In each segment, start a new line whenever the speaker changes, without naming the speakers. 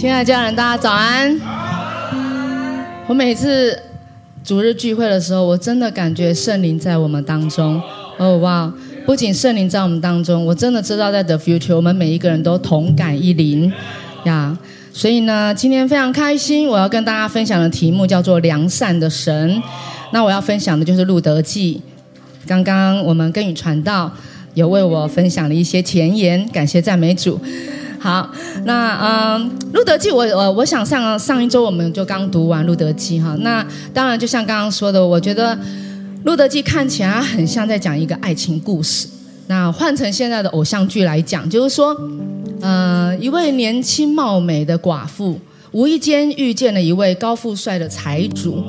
亲爱的家人，大家早安。我每次主日聚会的时候，我真的感觉圣灵在我们当中。哦哇！不仅圣灵在我们当中，我真的知道在 The Future，我们每一个人都同感一灵呀。所以呢，今天非常开心，我要跟大家分享的题目叫做“良善的神”。那我要分享的就是《路德记》。刚刚我们跟与传道有为我分享了一些前言，感谢赞美主。好，那嗯，《路德记》我我我想上上一周我们就刚读完《路德记》哈。那当然就像刚刚说的，我觉得《路德记》看起来很像在讲一个爱情故事。那换成现在的偶像剧来讲，就是说，呃，一位年轻貌美的寡妇无意间遇见了一位高富帅的财主。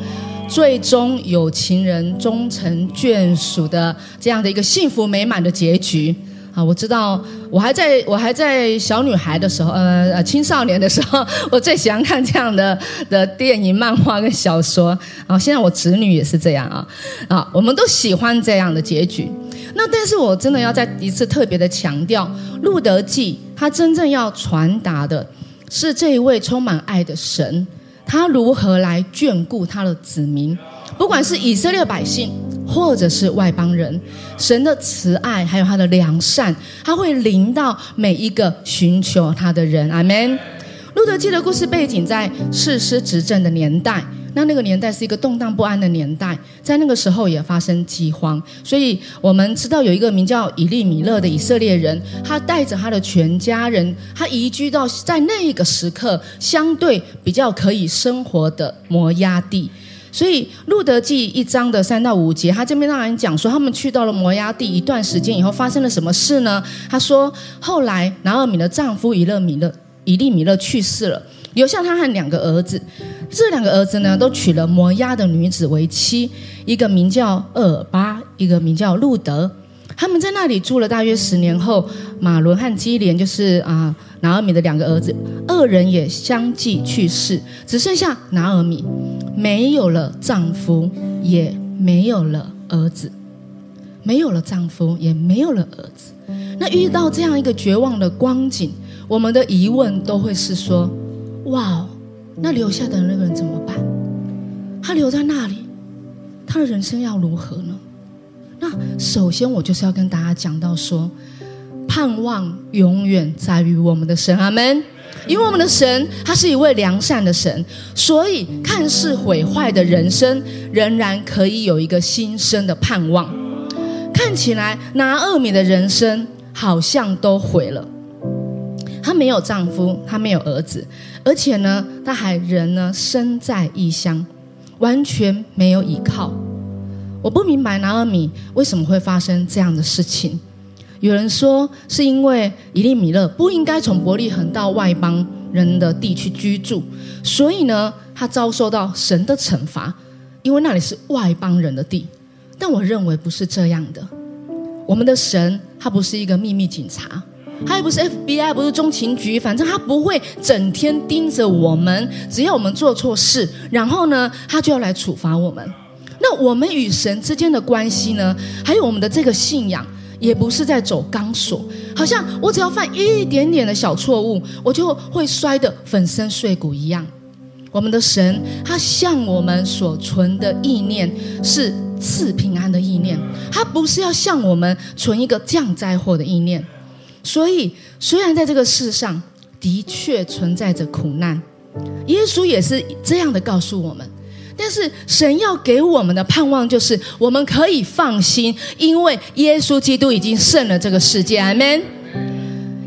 最终有情人终成眷属的这样的一个幸福美满的结局啊！我知道，我还在我还在小女孩的时候，呃呃青少年的时候，我最喜欢看这样的的电影、漫画跟小说。然后现在我侄女也是这样啊啊！我们都喜欢这样的结局。那但是我真的要再一次特别的强调，《路德记》它真正要传达的是这一位充满爱的神。他如何来眷顾他的子民？不管是以色列百姓，或者是外邦人，神的慈爱还有他的良善，他会临到每一个寻求他的人。阿门。路德记的故事背景在士师执政的年代。那那个年代是一个动荡不安的年代，在那个时候也发生饥荒，所以我们知道有一个名叫以利米勒的以色列人，他带着他的全家人，他移居到在那一个时刻相对比较可以生活的摩押地。所以路德记一章的三到五节，他这边让人讲说，他们去到了摩押地一段时间以后，发生了什么事呢？他说，后来拿尔米的丈夫以勒米勒以利米勒去世了。留下他和两个儿子，这两个儿子呢，都娶了摩押的女子为妻，一个名叫厄尔巴，一个名叫路德。他们在那里住了大约十年后，马伦和基连就是啊拿尔米的两个儿子，二人也相继去世，只剩下拿尔米没有了丈夫，也没有了儿子，没有了丈夫，也没有了儿子。那遇到这样一个绝望的光景，我们的疑问都会是说。哇，那留下的那个人怎么办？他留在那里，他的人生要如何呢？那首先我就是要跟大家讲到说，盼望永远在于我们的神，阿门。因为我们的神他是一位良善的神，所以看似毁坏的人生，仍然可以有一个新生的盼望。看起来拿二米的人生好像都毁了。她没有丈夫，她没有儿子，而且呢，她还人呢身在异乡，完全没有依靠。我不明白拿尔米为什么会发生这样的事情。有人说是因为以利米勒不应该从伯利恒到外邦人的地去居住，所以呢，他遭受到神的惩罚，因为那里是外邦人的地。但我认为不是这样的。我们的神他不是一个秘密警察。他也不是 FBI，不是中情局，反正他不会整天盯着我们。只要我们做错事，然后呢，他就要来处罚我们。那我们与神之间的关系呢？还有我们的这个信仰，也不是在走钢索。好像我只要犯一点点的小错误，我就会摔得粉身碎骨一样。我们的神，他向我们所存的意念是赐平安的意念，他不是要向我们存一个降灾祸的意念。所以，虽然在这个世上的确存在着苦难，耶稣也是这样的告诉我们。但是，神要给我们的盼望就是，我们可以放心，因为耶稣基督已经胜了这个世界。阿门。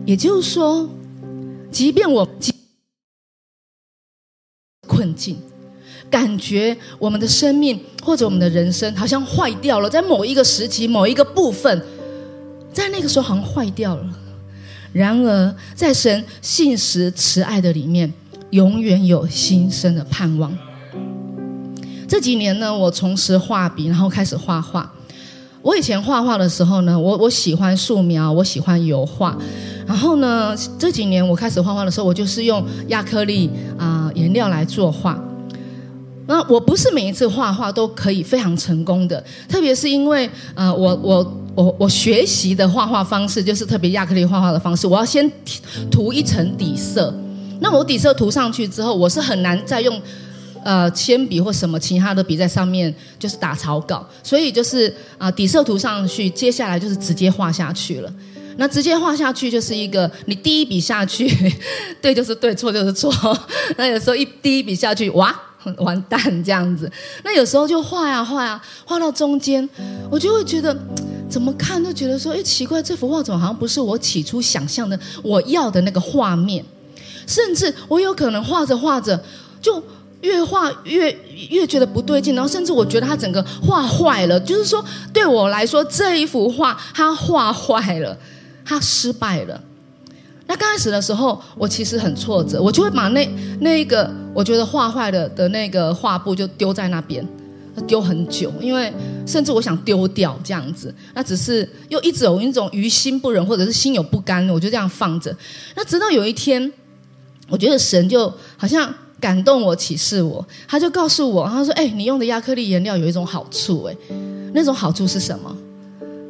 也就是说，即便我困境，感觉我们的生命或者我们的人生好像坏掉了，在某一个时期、某一个部分，在那个时候好像坏掉了。然而，在神信实慈爱的里面，永远有新生的盼望。这几年呢，我从事画笔，然后开始画画。我以前画画的时候呢，我我喜欢素描，我喜欢油画。然后呢，这几年我开始画画的时候，我就是用亚克力啊颜料来作画。那我不是每一次画画都可以非常成功的，特别是因为呃，我我。我我学习的画画方式就是特别亚克力画画的方式，我要先涂一层底色。那我底色涂上去之后，我是很难再用呃铅笔或什么其他的笔在上面就是打草稿，所以就是啊底色涂上去，接下来就是直接画下去了。那直接画下去就是一个，你第一笔下去，对就是对，错就是错。那有时候一第一笔下去，哇，完蛋这样子。那有时候就画呀画呀，画到中间，我就会觉得怎么看都觉得说，哎，奇怪，这幅画怎么好像不是我起初想象的我要的那个画面？甚至我有可能画着画着，就越画越越觉得不对劲，然后甚至我觉得它整个画坏了。就是说，对我来说，这一幅画它画坏了。他失败了。那刚开始的时候，我其实很挫折，我就会把那那一个我觉得画坏了的那个画布就丢在那边，丢很久，因为甚至我想丢掉这样子。那只是又一直有一种于心不忍，或者是心有不甘，我就这样放着。那直到有一天，我觉得神就好像感动我、启示我，他就告诉我，他说：“哎，你用的亚克力颜料有一种好处，哎，那种好处是什么？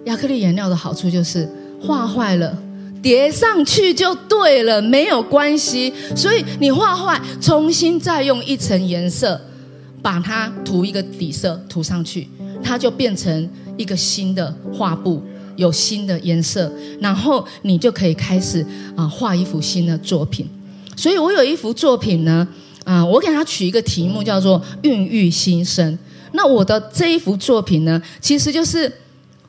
亚克力颜料的好处就是。”画坏了，叠上去就对了，没有关系。所以你画坏，重新再用一层颜色，把它涂一个底色涂上去，它就变成一个新的画布，有新的颜色，然后你就可以开始啊画一幅新的作品。所以我有一幅作品呢，啊，我给他取一个题目叫做“孕育新生”。那我的这一幅作品呢，其实就是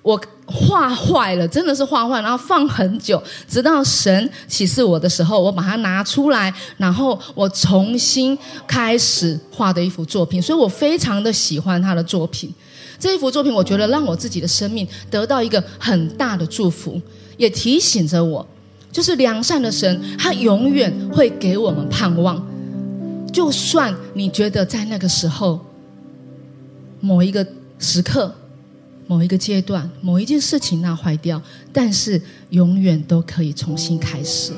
我。画坏了，真的是画坏，然后放很久，直到神启示我的时候，我把它拿出来，然后我重新开始画的一幅作品，所以我非常的喜欢他的作品。这一幅作品，我觉得让我自己的生命得到一个很大的祝福，也提醒着我，就是良善的神，他永远会给我们盼望，就算你觉得在那个时候，某一个时刻。某一个阶段，某一件事情那坏掉，但是永远都可以重新开始。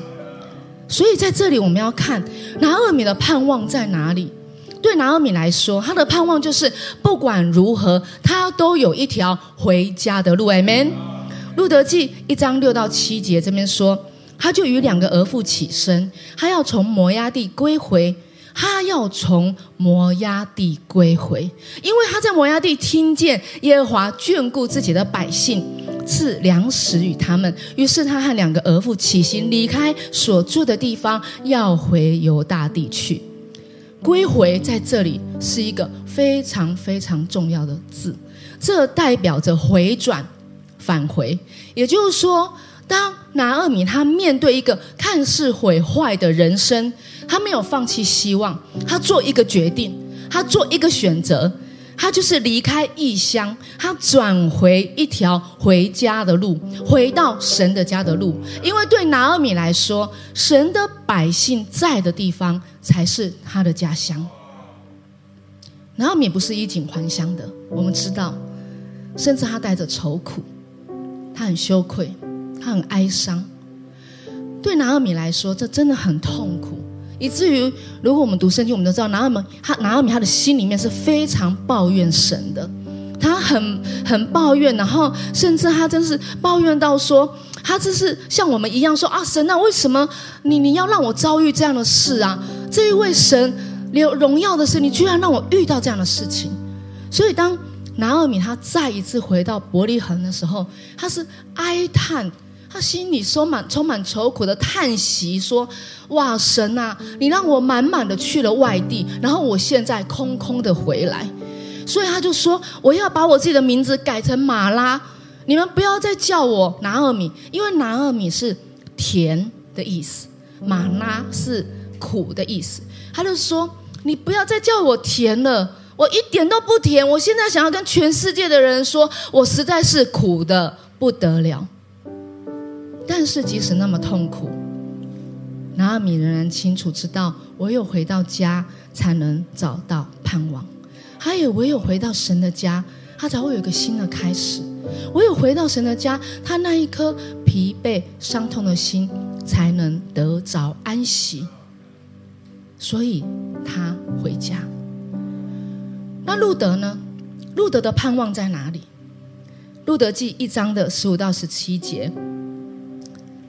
所以在这里，我们要看拿厄米的盼望在哪里。对拿厄米来说，他的盼望就是不管如何，他都有一条回家的路。Amen。路德记一章六到七节这边说，他就与两个儿妇起身，他要从摩崖地归回。他要从摩崖地归回，因为他在摩崖地听见耶和华眷顾自己的百姓，赐粮食与他们。于是他和两个儿妇起行，离开所住的地方，要回犹大地去。归回在这里是一个非常非常重要的字，这代表着回转、返回。也就是说，当拿厄米他面对一个看似毁坏的人生。他没有放弃希望，他做一个决定，他做一个选择，他就是离开异乡，他转回一条回家的路，回到神的家的路。因为对拿尔米来说，神的百姓在的地方才是他的家乡。拿尔米不是衣锦还乡的，我们知道，甚至他带着愁苦，他很羞愧，他很哀伤。对拿尔米来说，这真的很痛苦。以至于，如果我们读圣经，我们都知道，拿尔米他拿尔米他的心里面是非常抱怨神的，他很很抱怨，然后甚至他真是抱怨到说，他这是像我们一样说啊，神啊，为什么你你要让我遭遇这样的事啊？这一位神有荣耀的神，你居然让我遇到这样的事情。所以当拿尔米他再一次回到伯利恒的时候，他是哀叹。他心里充满充满愁苦的叹息，说：“哇，神啊，你让我满满的去了外地，然后我现在空空的回来。”所以他就说：“我要把我自己的名字改成马拉，你们不要再叫我拿尔米，因为拿尔米是甜的意思，马拉是苦的意思。”他就说：“你不要再叫我甜了，我一点都不甜。我现在想要跟全世界的人说，我实在是苦的不得了。”但是，即使那么痛苦，拿阿米仍然清楚知道，唯有回到家，才能找到盼望；还有唯有回到神的家，他才会有一个新的开始；唯有回到神的家，他那一颗疲惫、伤痛的心才能得着安息。所以，他回家。那路德呢？路德的盼望在哪里？路德记一章的十五到十七节。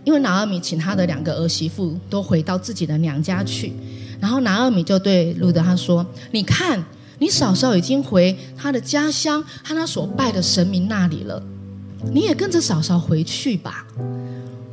因为拿尔米请他的两个儿媳妇都回到自己的娘家去，然后拿尔米就对路德他说：“你看，你嫂嫂已经回他的家乡和他所拜的神明那里了，你也跟着嫂嫂回去吧。”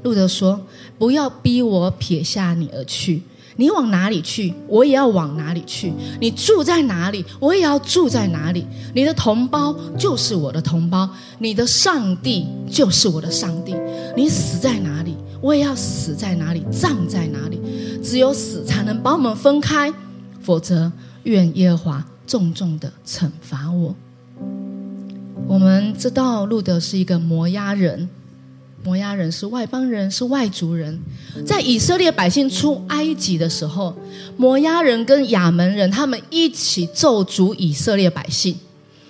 路德说：“不要逼我撇下你而去。”你往哪里去，我也要往哪里去；你住在哪里，我也要住在哪里。你的同胞就是我的同胞，你的上帝就是我的上帝。你死在哪里，我也要死在哪里，葬在哪里。只有死才能把我们分开，否则愿耶和华重重的惩罚我。我们知道路德是一个摩押人。摩押人是外邦人，是外族人。在以色列百姓出埃及的时候，摩押人跟亚门人他们一起咒诅以色列百姓。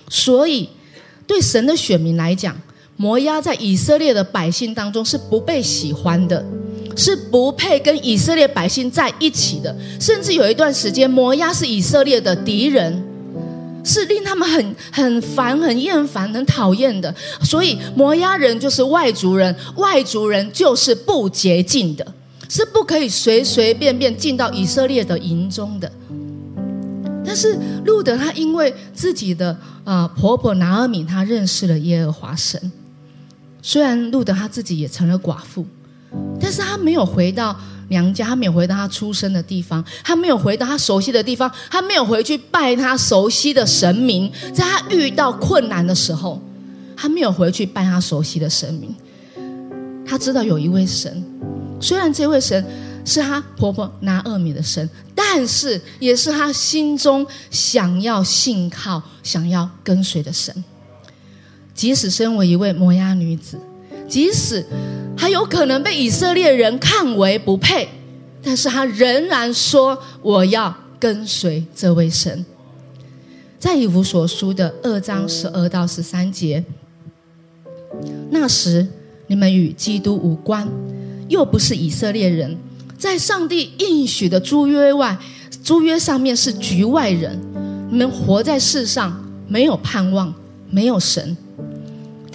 所以，对神的选民来讲，摩押在以色列的百姓当中是不被喜欢的，是不配跟以色列百姓在一起的。甚至有一段时间，摩押是以色列的敌人。是令他们很很烦、很厌烦、很讨厌的，所以摩押人就是外族人，外族人就是不洁净的，是不可以随随便便进到以色列的营中的。但是路德他因为自己的啊婆婆拿尔米，他认识了耶和华神，虽然路德他自己也成了寡妇，但是他没有回到。娘家，他没有回到他出生的地方，他没有回到他熟悉的地方，他没有回去拜他熟悉的神明。在他遇到困难的时候，他没有回去拜他熟悉的神明。他知道有一位神，虽然这位神是他婆婆拿厄米的神，但是也是他心中想要信靠、想要跟随的神。即使身为一位摩押女子。即使还有可能被以色列人看为不配，但是他仍然说：“我要跟随这位神。”在以弗所书的二章十二到十三节，那时你们与基督无关，又不是以色列人，在上帝应许的租约外，租约上面是局外人。你们活在世上，没有盼望，没有神。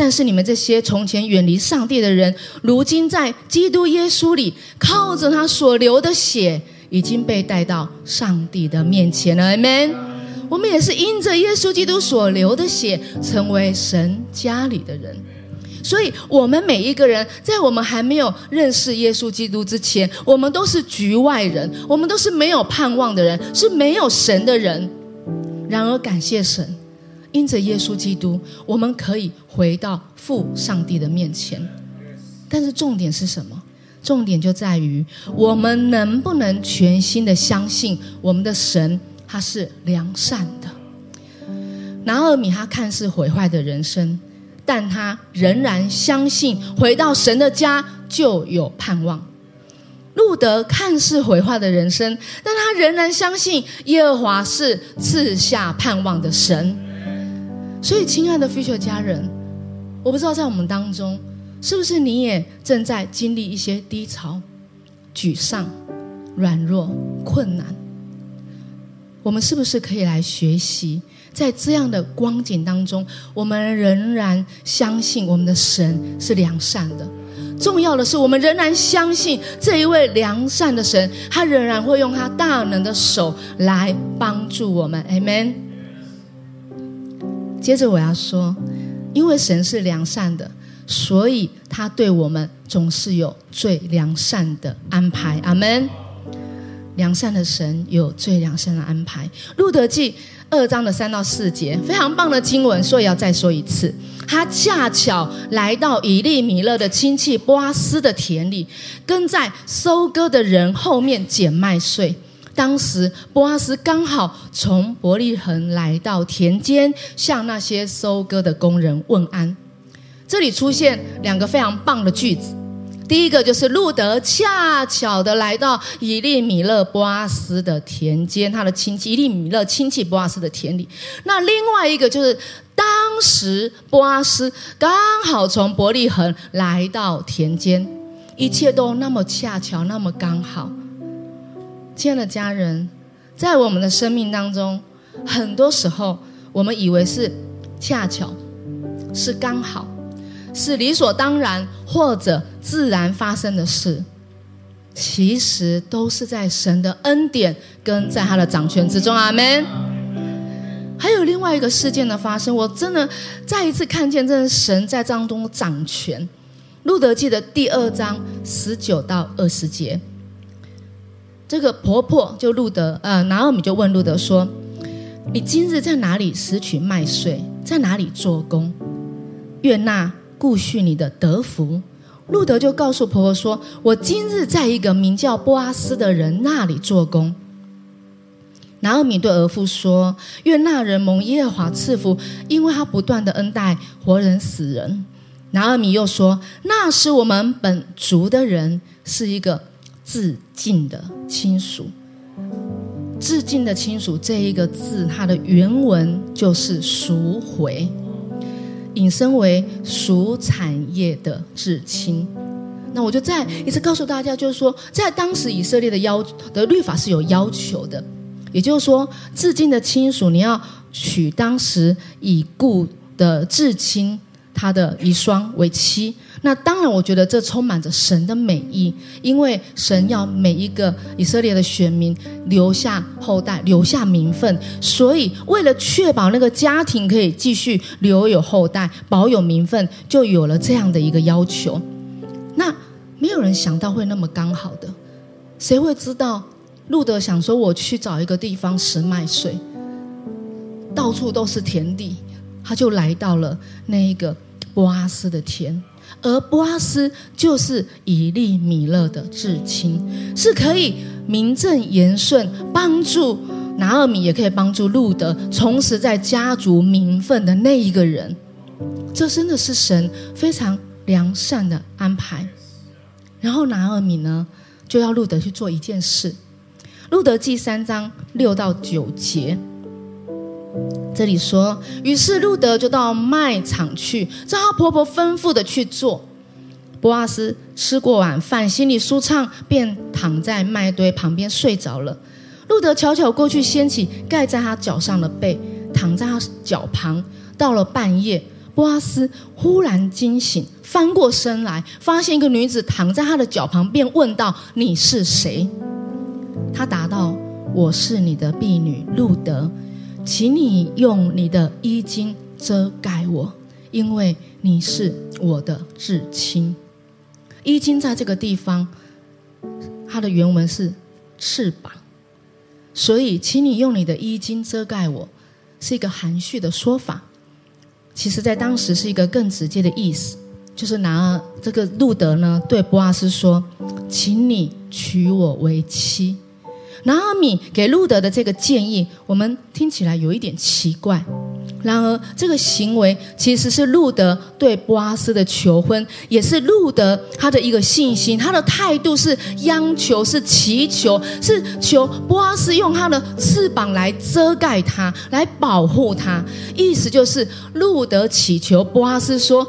但是你们这些从前远离上帝的人，如今在基督耶稣里，靠着他所流的血，已经被带到上帝的面前了。Amen。我们也是因着耶稣基督所流的血，成为神家里的人。所以，我们每一个人，在我们还没有认识耶稣基督之前，我们都是局外人，我们都是没有盼望的人，是没有神的人。然而，感谢神。因着耶稣基督，我们可以回到父上帝的面前。但是重点是什么？重点就在于我们能不能全心的相信我们的神，他是良善的。拿尔米他看似毁坏的人生，但他仍然相信回到神的家就有盼望。路德看似毁坏的人生，但他仍然相信耶和华是赐下盼望的神。所以，亲爱的 future 家人，我不知道在我们当中，是不是你也正在经历一些低潮、沮丧、软弱、困难？我们是不是可以来学习，在这样的光景当中，我们仍然相信我们的神是良善的？重要的是，我们仍然相信这一位良善的神，他仍然会用他大能的手来帮助我们。Amen。接着我要说，因为神是良善的，所以他对我们总是有最良善的安排。阿门。良善的神有最良善的安排。路德记二章的三到四节，非常棒的经文，所以要再说一次。他恰巧来到以利米勒的亲戚波阿斯的田里，跟在收割的人后面捡麦穗。当时，波阿斯刚好从伯利恒来到田间，向那些收割的工人问安。这里出现两个非常棒的句子，第一个就是路德恰巧的来到以利米勒波阿斯的田间，他的亲戚以利米勒亲戚波阿斯的田里。那另外一个就是当时波阿斯刚好从伯利恒来到田间，一切都那么恰巧，那么刚好。亲爱的家人，在我们的生命当中，很多时候我们以为是恰巧，是刚好，是理所当然，或者自然发生的事，其实都是在神的恩典跟在他的掌权之中。阿门。还有另外一个事件的发生，我真的再一次看见，这是神在当中掌权。路德记的第二章十九到二十节，这个婆婆就路德，呃，拿尔米就问路德说：“你今日在哪里拾取麦穗？在哪里做工？愿那顾恤你的德福。”路德就告诉婆婆说：“我今日在一个名叫波阿斯的人那里做工。”拿尔米对儿妇说：“愿那人蒙耶和华赐福，因为他不断的恩待活人死人。”拿尔米又说：“那是我们本族的人，是一个致敬的亲属。致敬的亲属这一个字，它的原文就是赎回，引申为属产业的至亲。那我就再一次告诉大家，就是说，在当时以色列的要的律法是有要求的，也就是说，致敬的亲属你要娶当时已故的至亲。”他的遗孀为妻，那当然，我觉得这充满着神的美意，因为神要每一个以色列的选民留下后代，留下名分，所以为了确保那个家庭可以继续留有后代，保有名分，就有了这样的一个要求。那没有人想到会那么刚好的，谁会知道？路德想说，我去找一个地方拾麦穗，到处都是田地。他就来到了那一个波阿斯的田，而波阿斯就是以利米勒的至亲，是可以名正言顺帮助拿尔米，也可以帮助路德重拾在家族名分的那一个人。这真的是神非常良善的安排。然后拿尔米呢，就要路德去做一件事。路德记三章六到九节。这里说，于是路德就到卖场去，照他婆婆吩咐的去做。波阿斯吃过晚饭，心里舒畅，便躺在麦堆旁边睡着了。路德悄悄过去，掀起盖在他脚上的被，躺在他脚旁。到了半夜，波阿斯忽然惊醒，翻过身来，发现一个女子躺在他的脚旁，便问道：“你是谁？”他答道：“我是你的婢女路德。”请你用你的衣襟遮盖我，因为你是我的至亲。衣襟在这个地方，它的原文是翅膀，所以请你用你的衣襟遮盖我，是一个含蓄的说法。其实，在当时是一个更直接的意思，就是拿这个路德呢对波阿斯说：“请你娶我为妻。”拿阿米给路德的这个建议，我们听起来有一点奇怪。然而，这个行为其实是路德对波阿斯的求婚，也是路德他的一个信心。他的态度是央求，是祈求，是求波阿斯用他的翅膀来遮盖他，来保护他。意思就是路德祈求波阿斯说，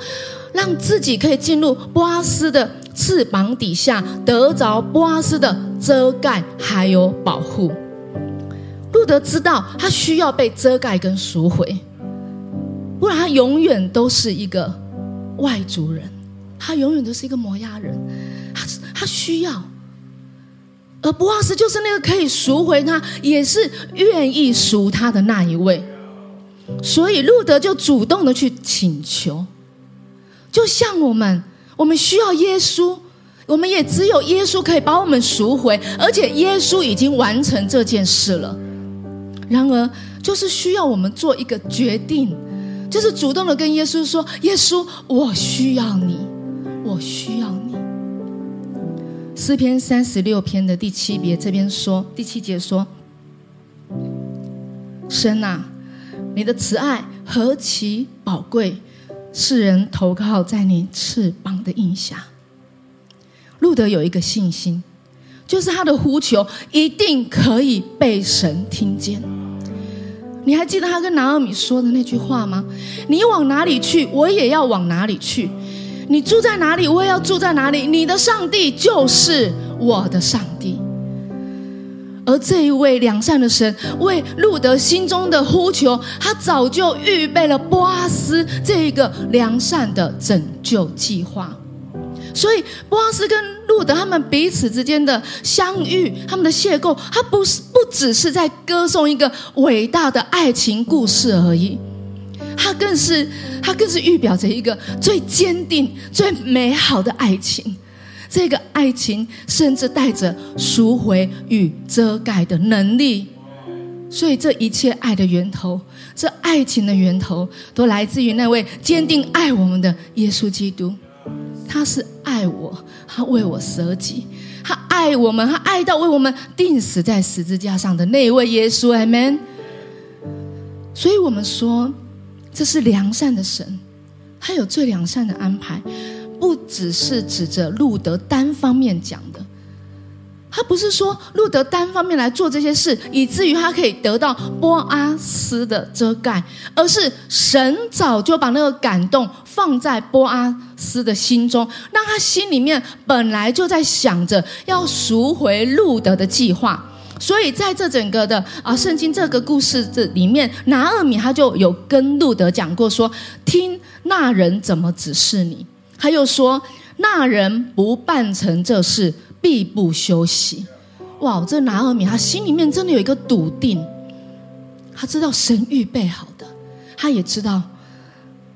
让自己可以进入波阿斯的。翅膀底下得着波阿斯的遮盖还有保护，路德知道他需要被遮盖跟赎回，不然他永远都是一个外族人，他永远都是一个摩押人，他他需要，而波阿斯就是那个可以赎回他，也是愿意赎他的那一位，所以路德就主动的去请求，就像我们。我们需要耶稣，我们也只有耶稣可以把我们赎回，而且耶稣已经完成这件事了。然而，就是需要我们做一个决定，就是主动的跟耶稣说：“耶稣，我需要你，我需要你。”诗篇三十六篇的第七节这边说，第七节说：“神啊，你的慈爱何其宝贵！”世人投靠在你翅膀的印下。路德有一个信心，就是他的呼求一定可以被神听见。你还记得他跟拿尔米说的那句话吗？你往哪里去，我也要往哪里去；你住在哪里，我也要住在哪里。你的上帝就是我的上帝。而这一位良善的神为路德心中的呼求，他早就预备了波阿斯这一个良善的拯救计划。所以波阿斯跟路德他们彼此之间的相遇，他们的邂逅，他不是不只是在歌颂一个伟大的爱情故事而已，他更是他更是预表着一个最坚定、最美好的爱情。这个爱情甚至带着赎回与遮盖的能力，所以这一切爱的源头，这爱情的源头，都来自于那位坚定爱我们的耶稣基督。他是爱我，他为我舍己，他爱我们，他爱到为我们钉死在十字架上的那位耶稣。阿门。所以我们说，这是良善的神，他有最良善的安排。不只是指着路德单方面讲的，他不是说路德单方面来做这些事，以至于他可以得到波阿斯的遮盖，而是神早就把那个感动放在波阿斯的心中，让他心里面本来就在想着要赎回路德的计划。所以在这整个的啊圣经这个故事这里面，拿厄米他就有跟路德讲过说：“听那人怎么指示你。”他又说：“那人不办成这事，必不休息。”哇！这拿尔米他心里面真的有一个笃定，他知道神预备好的，他也知道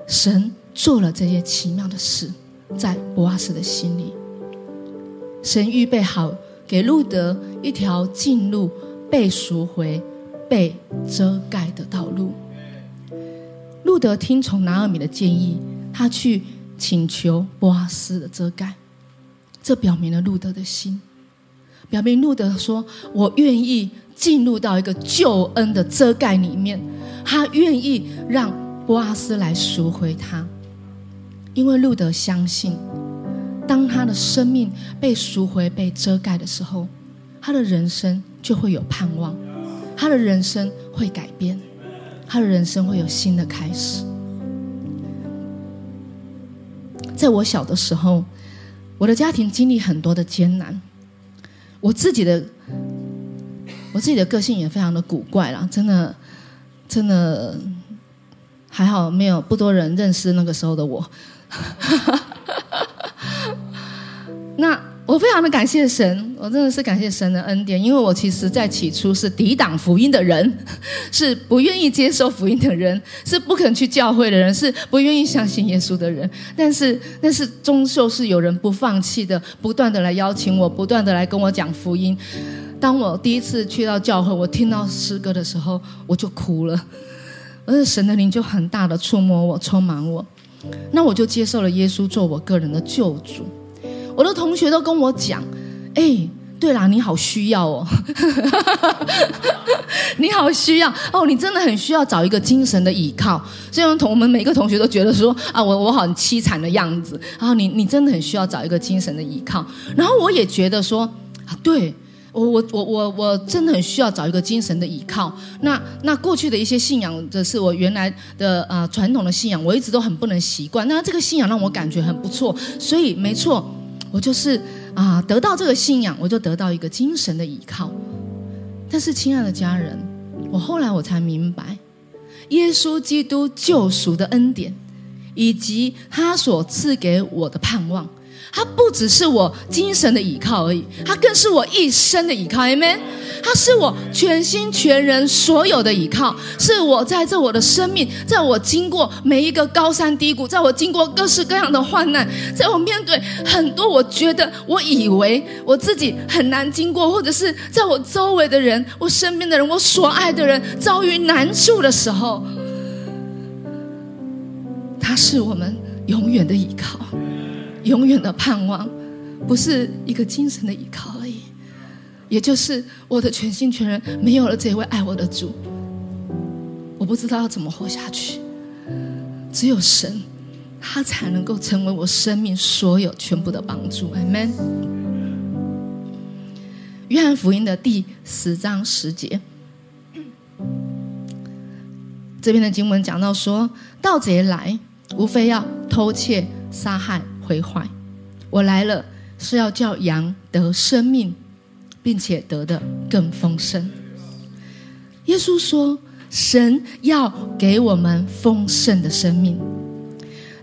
神做了这些奇妙的事，在博阿斯的心里，神预备好给路德一条进入被赎回、被遮盖的道路。路德听从拿尔米的建议，他去。请求波阿斯的遮盖，这表明了路德的心，表明路德说：“我愿意进入到一个救恩的遮盖里面。”他愿意让波阿斯来赎回他，因为路德相信，当他的生命被赎回、被遮盖的时候，他的人生就会有盼望，他的人生会改变，他的人生会有新的开始。在我小的时候，我的家庭经历很多的艰难，我自己的我自己的个性也非常的古怪啦，真的真的还好没有不多人认识那个时候的我。那。我非常的感谢神，我真的是感谢神的恩典，因为我其实在起初是抵挡福音的人，是不愿意接受福音的人，是不肯去教会的人，是不愿意相信耶稣的人。但是，但是终究是有人不放弃的，不断的来邀请我，不断的来跟我讲福音。当我第一次去到教会，我听到诗歌的时候，我就哭了，而且神的灵就很大的触摸我，充满我，那我就接受了耶稣做我个人的救主。我的同学都跟我讲：“哎，对啦，你好需要哦，你好需要哦，你真的很需要找一个精神的依靠。”所以，同我们每个同学都觉得说：“啊，我我很凄惨的样子。”然后你你真的很需要找一个精神的依靠。然后我也觉得说：“啊，对我我我我我真的很需要找一个精神的依靠。”那那过去的一些信仰的是我原来的呃传统的信仰，我一直都很不能习惯。那这个信仰让我感觉很不错，所以没错。我就是啊，得到这个信仰，我就得到一个精神的依靠。但是，亲爱的家人，我后来我才明白，耶稣基督救赎的恩典，以及他所赐给我的盼望。他不只是我精神的依靠而已，他更是我一生的依靠，Amen。他是我全心全人所有的依靠，是我在这我的生命，在我经过每一个高山低谷，在我经过各式各样的患难，在我面对很多我觉得我以为我自己很难经过，或者是在我周围的人、我身边的人、我所爱的人遭遇难处的时候，他是我们永远的依靠。永远的盼望，不是一个精神的依靠而已，也就是我的全心全人没有了这位爱我的主，我不知道要怎么活下去。只有神，他才能够成为我生命所有全部的帮助。Amen。约翰福音的第十章十节，这边的经文讲到说：盗贼来，无非要偷窃、杀害。毁坏，我来了是要叫羊得生命，并且得的更丰盛。耶稣说，神要给我们丰盛的生命，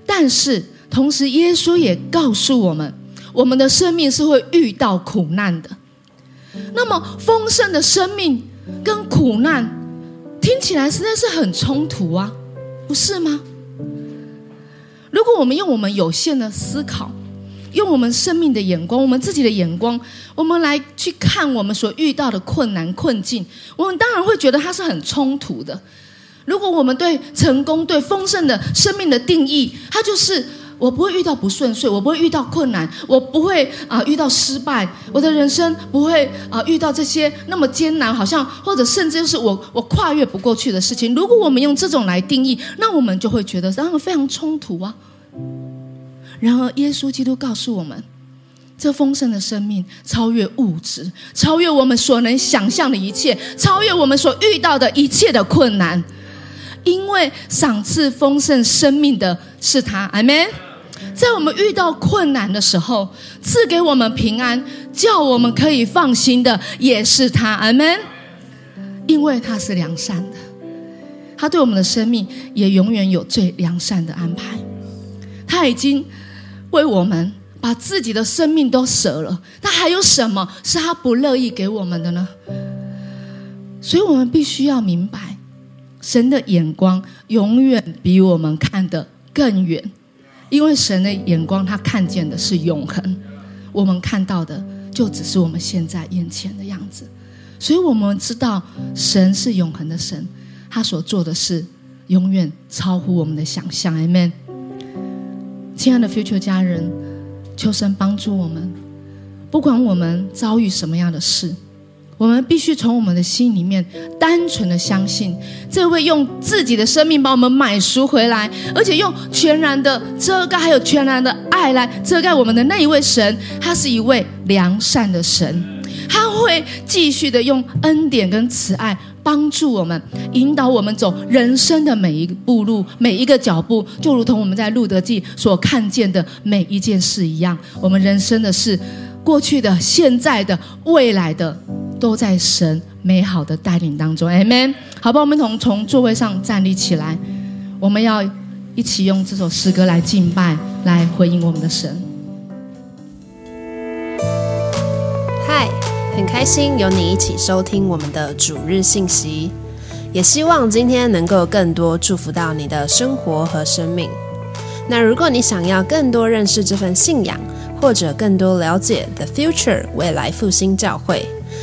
但是同时耶稣也告诉我们，我们的生命是会遇到苦难的。那么丰盛的生命跟苦难听起来实在是很冲突啊，不是吗？如果我们用我们有限的思考，用我们生命的眼光，我们自己的眼光，我们来去看我们所遇到的困难困境，我们当然会觉得它是很冲突的。如果我们对成功、对丰盛的生命的定义，它就是我不会遇到不顺遂，我不会遇到困难，我不会啊遇到失败，我的人生不会啊遇到这些那么艰难，好像或者甚至就是我我跨越不过去的事情。如果我们用这种来定义，那我们就会觉得当然非常冲突啊。然而，耶稣基督告诉我们，这丰盛的生命超越物质，超越我们所能想象的一切，超越我们所遇到的一切的困难。因为赏赐丰盛生命的是他，阿门。在我们遇到困难的时候，赐给我们平安，叫我们可以放心的，也是他，阿门。因为他是良善的，他对我们的生命也永远有最良善的安排。他已经。为我们把自己的生命都舍了，他还有什么是他不乐意给我们的呢？所以，我们必须要明白，神的眼光永远比我们看得更远，因为神的眼光他看见的是永恒，我们看到的就只是我们现在眼前的样子。所以，我们知道神是永恒的神，他所做的事永远超乎我们的想象。Amen。亲爱的 Future 家人，求神帮助我们。不管我们遭遇什么样的事，我们必须从我们的心里面单纯的相信，这位用自己的生命把我们买赎回来，而且用全然的遮盖，还有全然的爱来遮盖我们的那一位神，他是一位良善的神，他会继续的用恩典跟慈爱。帮助我们，引导我们走人生的每一步路，每一个脚步，就如同我们在路德记所看见的每一件事一样。我们人生的事，过去的、现在的、未来的，都在神美好的带领当中。Amen。好吧，我们从从座位上站立起来，我们要一起用这首诗歌来敬拜，来回应我们的神。
嗨很开心有你一起收听我们的主日信息，也希望今天能够更多祝福到你的生活和生命。那如果你想要更多认识这份信仰，或者更多了解 The Future 未来复兴教会，